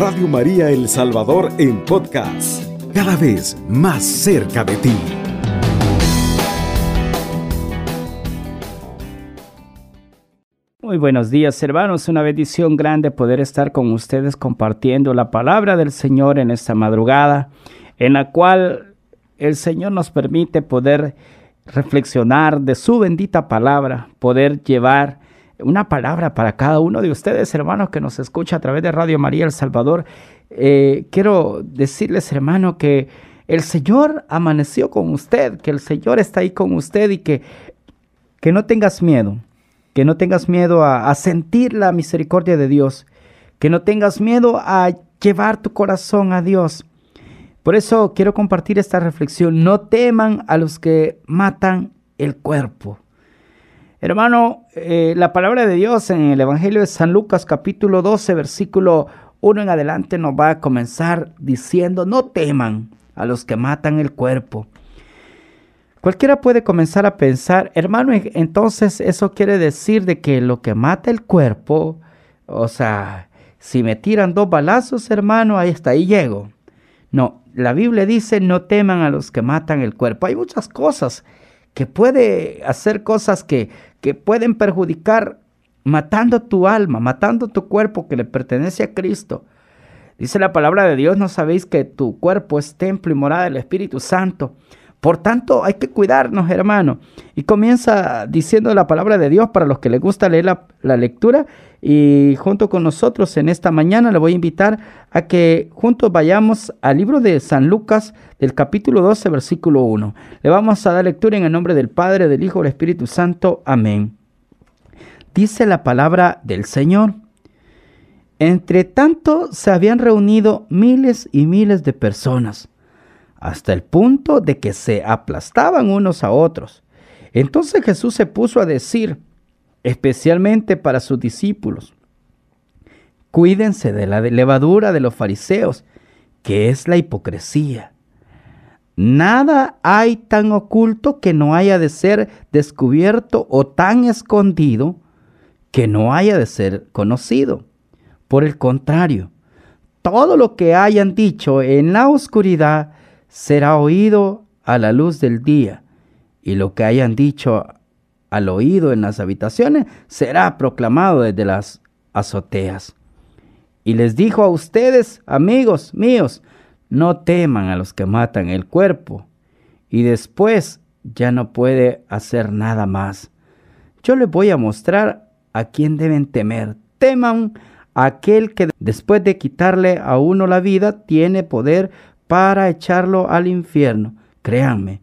Radio María El Salvador en podcast, cada vez más cerca de ti. Muy buenos días hermanos, una bendición grande poder estar con ustedes compartiendo la palabra del Señor en esta madrugada, en la cual el Señor nos permite poder reflexionar de su bendita palabra, poder llevar una palabra para cada uno de ustedes, hermanos, que nos escucha a través de Radio María El Salvador. Eh, quiero decirles, hermano, que el Señor amaneció con usted, que el Señor está ahí con usted y que, que no tengas miedo, que no tengas miedo a, a sentir la misericordia de Dios, que no tengas miedo a llevar tu corazón a Dios. Por eso quiero compartir esta reflexión. No teman a los que matan el cuerpo Hermano, eh, la palabra de Dios en el Evangelio de San Lucas capítulo 12, versículo 1 en adelante nos va a comenzar diciendo, no teman a los que matan el cuerpo. Cualquiera puede comenzar a pensar, hermano, entonces eso quiere decir de que lo que mata el cuerpo, o sea, si me tiran dos balazos, hermano, ahí está, ahí llego. No, la Biblia dice, no teman a los que matan el cuerpo. Hay muchas cosas que puede hacer cosas que, que pueden perjudicar matando tu alma, matando tu cuerpo que le pertenece a Cristo. Dice la palabra de Dios, no sabéis que tu cuerpo es templo y morada del Espíritu Santo. Por tanto, hay que cuidarnos, hermano. Y comienza diciendo la palabra de Dios para los que les gusta leer la, lectura. Y junto con nosotros en esta mañana le voy a invitar a que juntos vayamos al libro de San Lucas del capítulo 12, versículo 1. Le vamos a dar lectura en el nombre del Padre, del Hijo del Espíritu Santo. Amén. Dice la palabra del Señor. Entre tanto se habían reunido miles y miles de personas hasta el punto de que se aplastaban unos a otros. Entonces Jesús se puso a decir, especialmente para sus discípulos, cuídense de la levadura de los fariseos, que es la hipocresía. Nada hay tan oculto que no haya de ser descubierto o tan escondido que no haya de ser conocido. Por el contrario, todo lo que hayan dicho en la oscuridad será oído a la luz del día, y lo que hayan dicho al oído en las habitaciones será proclamado desde las azoteas. Y les dijo a ustedes, amigos míos, no teman a los que matan el cuerpo, y después ya no puede hacer nada más. Yo les voy a mostrar a quién deben temer. Teman a aquel que después de quitarle a uno la vida tiene poder para echarlo al infierno. Créanme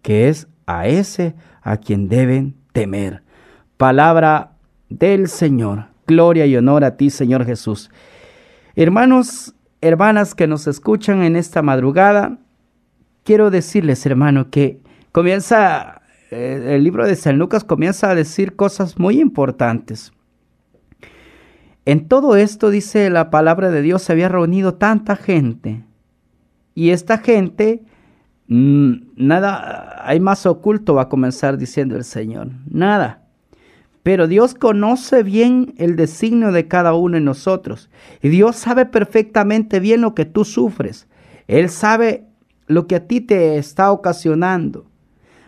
que es a ese a quien deben temer. Palabra del Señor. Gloria y honor a ti, Señor Jesús. Hermanos, hermanas que nos escuchan en esta madrugada, quiero decirles, hermano, que comienza, eh, el libro de San Lucas comienza a decir cosas muy importantes. En todo esto, dice la palabra de Dios, se había reunido tanta gente y esta gente, mm, nada, hay más oculto, va a comenzar diciendo el Señor. Nada. Pero Dios conoce bien el designio de cada uno de nosotros. Y Dios sabe perfectamente bien lo que tú sufres. Él sabe lo que a ti te está ocasionando.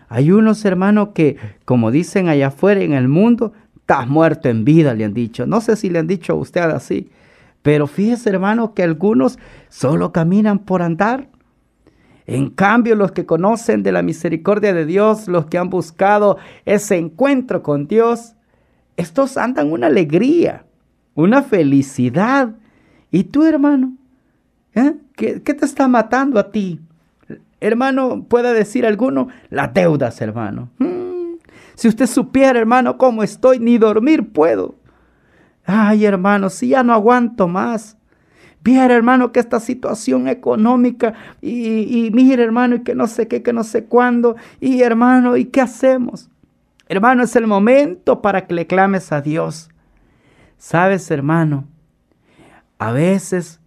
Hay unos hermanos que, como dicen allá afuera en el mundo, estás muerto en vida, le han dicho. No sé si le han dicho a usted así. Pero fíjese, hermano, que algunos solo caminan por andar. En cambio, los que conocen de la misericordia de Dios, los que han buscado ese encuentro con Dios, estos andan una alegría, una felicidad. ¿Y tú, hermano? ¿Eh? ¿Qué, ¿Qué, te está matando a ti? Hermano, puede decir alguno, las deudas, hermano. Hmm. Si usted supiera, hermano, cómo estoy, ni dormir puedo. Ay, hermano, si ya no aguanto más. Viera, hermano, que esta situación económica y, y mire, hermano, y que no sé qué, que no sé cuándo. Y hermano, ¿y qué hacemos? Hermano, es el momento para que le clames a Dios. Sabes, hermano, a veces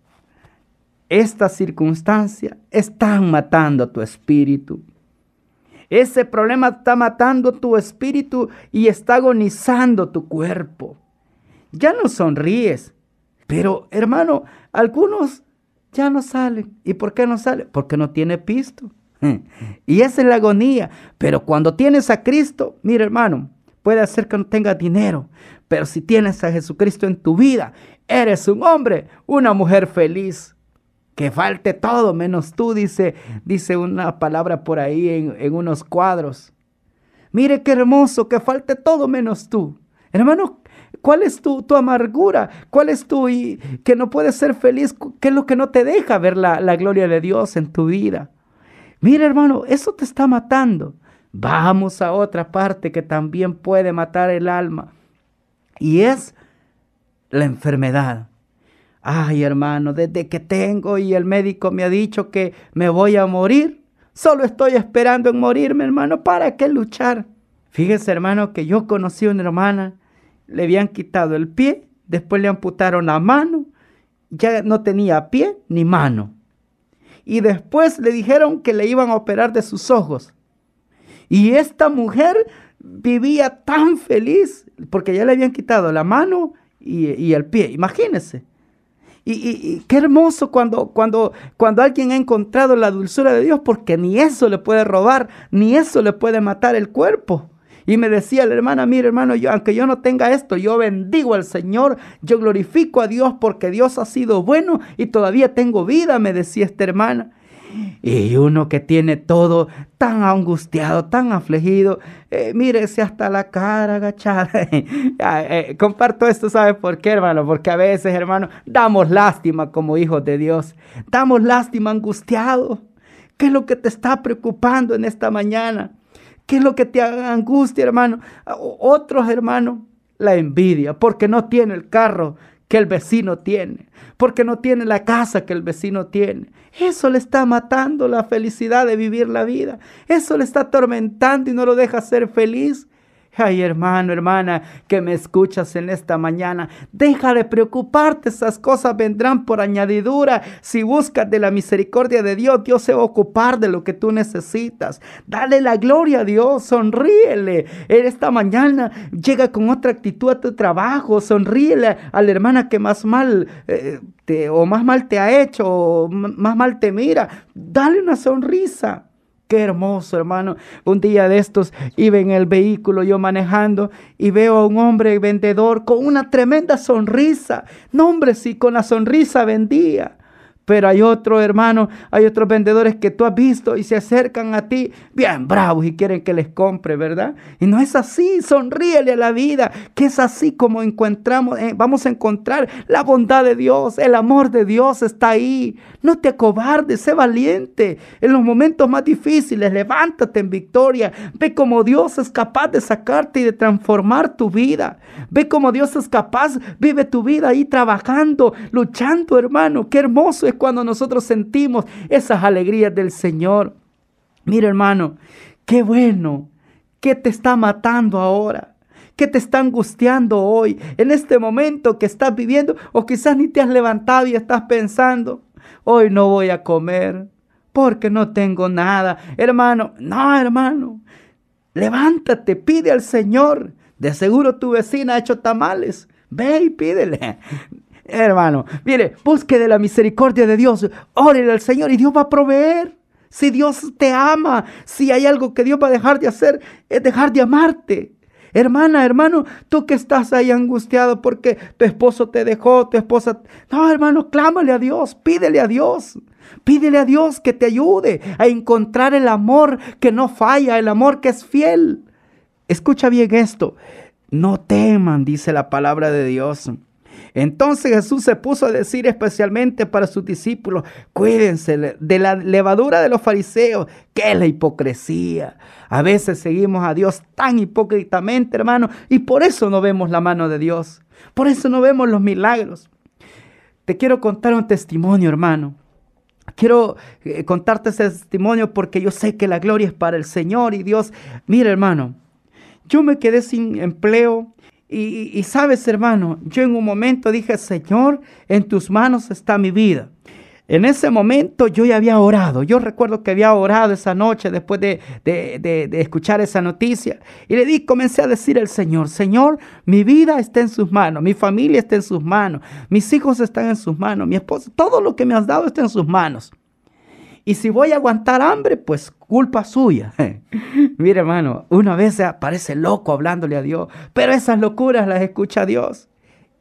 estas circunstancias están matando a tu espíritu. Ese problema está matando tu espíritu y está agonizando tu cuerpo. Ya no sonríes, Pero hermano, algunos ya no salen. ¿Y por qué no salen? Porque no tiene pisto. Y esa es la agonía. Pero cuando tienes a Cristo, mira hermano, puede hacer que no tengas dinero. Pero si tienes a Jesucristo en tu vida, eres un hombre, una mujer feliz. Que falte todo menos tú, dice, dice una palabra por ahí en, en unos cuadros. Mire qué hermoso, que falte todo menos tú. Hermano, ¿Cuál es tu, tu, amargura? ¿Cuál es tu y que no puedes ser feliz? ¿Qué es lo que no te deja ver la, la gloria de Dios en tu vida? Mira, hermano, eso te está matando. Vamos a otra parte que también puede matar el alma. Y es la enfermedad. Ay, hermano, desde que tengo y el médico me ha dicho que me voy a morir, solo estoy esperando en morirme, hermano. ¿Para qué luchar? Fíjese, hermano, que yo conocí a una hermana le habían quitado el pie, después le amputaron la mano, ya no tenía pie ni mano. Y después le dijeron que le iban a operar de sus ojos. Y esta mujer vivía tan feliz porque ya le habían quitado la mano y, el pie. Imagínense. Y, qué hermoso cuando, cuando, cuando alguien ha encontrado la dulzura de Dios, porque ni eso le puede robar, ni eso le puede matar el cuerpo. Y me decía la hermana, mire hermano, yo, aunque yo no tenga esto, yo bendigo al Señor, yo glorifico a Dios porque Dios ha sido bueno y todavía tengo vida, me decía esta hermana. Y uno que tiene todo tan angustiado, tan afligido, eh, mírese hasta la cara agachada. Eh, comparto esto, ¿sabe por qué, hermano? Porque a veces, hermano, damos lástima como hijos de Dios. Damos lástima angustiado. ¿Qué es lo que te está preocupando en esta mañana? ¿Qué es lo que te angustia, hermano? Otros, hermano, la envidia, porque no tiene el carro que el vecino tiene, porque no tiene la casa que el vecino tiene. Eso le está matando la felicidad de vivir la vida. Eso le está atormentando y no lo deja ser feliz. Ay, hermano, hermana, que me escuchas en esta mañana, deja de preocuparte, esas cosas vendrán por añadidura. Si buscas de la misericordia de Dios, Dios se va a ocupar de lo que tú necesitas. Dale la gloria a Dios, sonríele. En esta mañana llega con otra actitud a tu trabajo, sonríele a la hermana que más mal eh, te, o más mal te ha hecho, o más mal te mira. Dale una sonrisa. Qué hermoso, hermano. Un día de estos iba en el vehículo yo manejando y veo a un hombre vendedor con una tremenda sonrisa. No, hombre, con la sonrisa vendía. Pero hay otro hermano, hay otros vendedores que tú has visto y se acercan a ti bien bravos y quieren que les compre, ¿verdad? Y no es así, sonríele a la vida, que es así como encontramos, eh, vamos a encontrar la bondad de Dios, el amor de Dios está ahí. No te acobardes, sé valiente. En los momentos más difíciles, levántate en victoria. Ve cómo Dios es capaz de sacarte y de transformar tu vida. Ve cómo Dios es capaz, vive tu vida ahí trabajando, luchando, hermano. Qué hermoso cuando nosotros sentimos esas alegrías del Señor. Mira hermano, qué bueno, qué te está matando ahora. ¿Qué te está angustiando hoy, en este momento que estás viviendo? O quizás ni te has levantado y estás pensando, hoy no voy a comer porque no tengo nada. Hermano, no, hermano, levántate, pide al Señor. De seguro tu vecina ha hecho tamales. Ve y pídele. Hermano, mire, busque de la misericordia de Dios, órele al Señor y Dios va a proveer. Si Dios te ama, si hay algo que Dios va a dejar de hacer, es dejar de amarte. Hermana, hermano, tú que estás ahí angustiado porque tu esposo te dejó, tu esposa... No, hermano, clámale a Dios, pídele a Dios. Pídele a Dios que te ayude a encontrar el amor que no falla, el amor que es fiel. Escucha bien esto. No teman, dice la palabra de Dios. Entonces Jesús se puso a decir especialmente para sus discípulos, cuídense de la levadura de los fariseos, que es la hipocresía. A veces seguimos a Dios tan hipócritamente, hermano, y por eso no vemos la mano de Dios. Por eso no vemos los milagros. Te quiero contar un testimonio, hermano. Quiero eh, contarte ese testimonio porque yo sé que la gloria es para el Señor y Dios. Mira, hermano, yo me quedé sin empleo y, sabes, hermano, yo en un momento dije, Señor, en tus manos está mi vida. En ese momento yo ya había orado. Yo recuerdo que había orado esa noche después de, escuchar esa noticia. Y le di, comencé a decir al Señor, Señor, mi vida está en sus manos, mi familia está en sus manos, mis hijos están en sus manos, mi esposa, todo lo que me has dado está en sus manos. Y si voy a aguantar hambre, pues culpa suya. Mire, hermano, una vez se aparece loco hablándole a Dios, pero esas locuras las escucha Dios.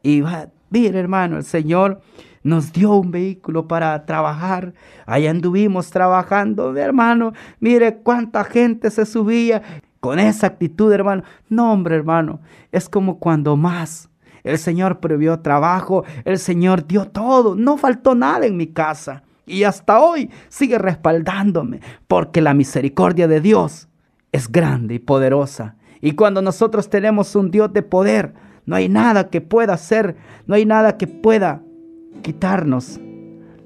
Y va, mire, hermano, el Señor nos dio un vehículo para trabajar. Allá anduvimos trabajando, hermano. Mire cuánta gente se subía con esa actitud, hermano. No, hombre, hermano, es como cuando más. El Señor previó trabajo, el Señor dio todo, no faltó nada en mi casa. Y hasta hoy sigue respaldándome, porque la misericordia de Dios es grande y poderosa. Y cuando nosotros tenemos un Dios de poder, no hay nada que pueda hacer, no hay nada que pueda quitarnos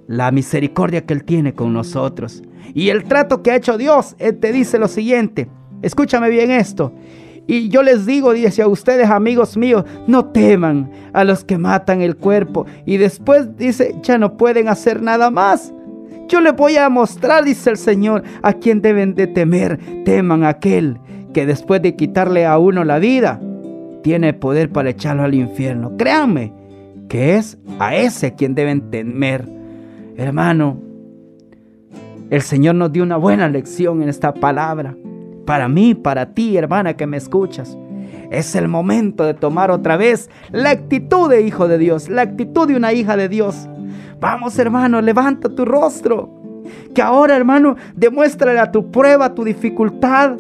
la misericordia que Él tiene con nosotros. Y el trato que ha hecho Dios, Él te dice lo siguiente, escúchame bien esto. Y yo les digo, dice a ustedes, amigos míos, no teman a los que matan el cuerpo. Y después dice, ya no pueden hacer nada más. Yo les voy a mostrar, dice el Señor, a quien deben de temer. Teman a aquel que después de quitarle a uno la vida, tiene poder para echarlo al infierno. Créanme, que es a ese quien deben temer. Hermano, el Señor nos dio una buena lección en esta palabra. Para mí, para ti, hermana, que me escuchas. Es el momento de tomar otra vez la actitud de hijo de Dios, la actitud de una hija de Dios. Vamos, hermano, levanta tu rostro. Que ahora, hermano, demuéstrale a tu prueba, tu dificultad,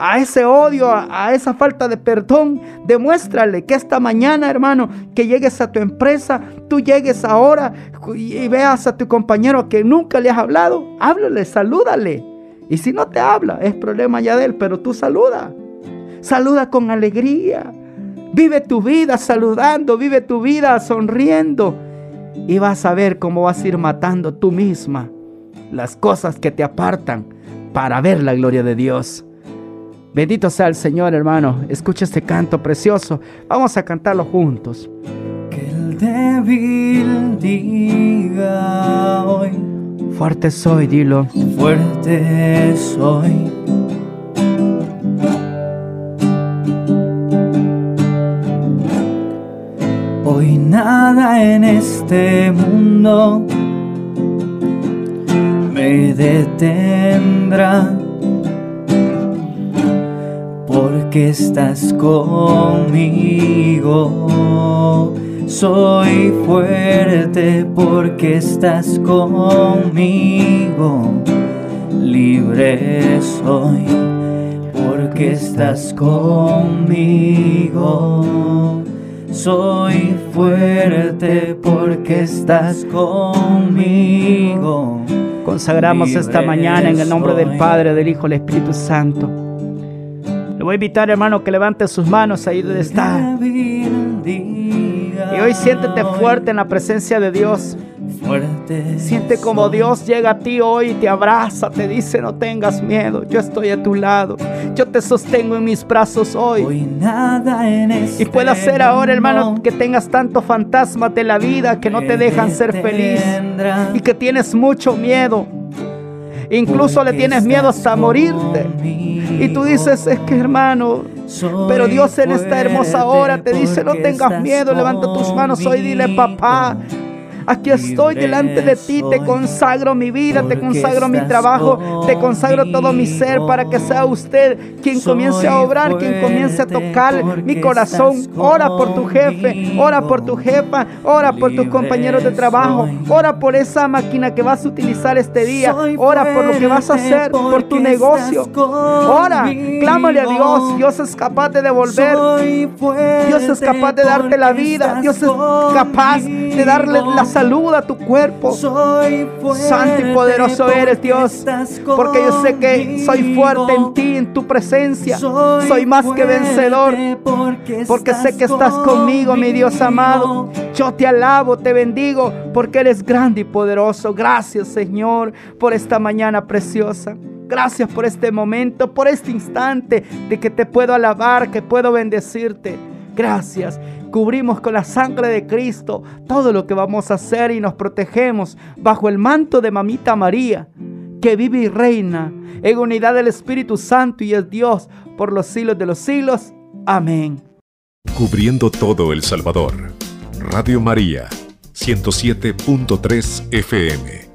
a ese odio, a, esa falta de perdón. Demuéstrale que esta mañana, hermano, que llegues a tu empresa, tú llegues ahora y, veas a tu compañero que nunca le has hablado. Háblale, salúdale. Y si no te habla, es problema ya de él, pero tú saluda. Saluda con alegría. Vive tu vida saludando, vive tu vida sonriendo. Y vas a ver cómo vas a ir matando tú misma las cosas que te apartan para ver la gloria de Dios. Bendito sea el Señor, hermano. Escucha este canto precioso. Vamos a cantarlo juntos. Que el débil diga. Fuerte soy, dilo. Fuerte soy. Hoy nada en este mundo me detendrá porque estás conmigo. Soy fuerte porque estás conmigo. Libre soy porque estás conmigo. Soy fuerte porque estás conmigo. Consagramos esta mañana en el nombre del Padre, del Hijo, del Espíritu Santo le voy a invitar, hermano, que levante sus manos ahí donde está. Y hoy siéntete fuerte en la presencia de Dios. Siente como Dios llega a ti hoy y te abraza, te dice no tengas miedo, yo estoy a tu lado, yo te sostengo en mis brazos hoy. y puede ser ahora, hermano, que tengas tantos fantasmas de la vida que no te dejan ser feliz y que tienes mucho miedo. Incluso le tienes miedo hasta morirte. Y tú dices, es que hermano, pero Dios en esta hermosa hora te dice, no tengas miedo, levanta tus manos hoy, dile, papá, Aquí estoy delante de ti, te consagro mi vida, te consagro mi trabajo, te consagro todo mi ser para que sea usted quien comience a obrar, quien comience a tocar mi corazón. Ora por tu jefe, ora por tu jefa, ora por tus compañeros de trabajo, ora por esa máquina que vas a utilizar este día, ora por lo que vas a hacer, por tu negocio. Ora, clámale a Dios, Dios es capaz de devolver, Dios es capaz de darte la vida, Dios es capaz de darle la Saluda a tu cuerpo. Soy Santo y poderoso eres Dios. Porque yo sé que soy fuerte en ti, en tu presencia. Soy más que vencedor. Porque sé que estás conmigo, mi Dios amado. Yo te alabo, te bendigo. Porque eres grande y poderoso. Gracias Señor por esta mañana preciosa. Gracias por este momento, por este instante de que te puedo alabar, que puedo bendecirte Gracias. Cubrimos con la sangre de Cristo todo lo que vamos a hacer y nos protegemos bajo el manto de Mamita María, que vive y reina en unidad del Espíritu Santo y es Dios por los siglos de los siglos. Amén. Cubriendo todo El Salvador. Radio María, 107.3 FM.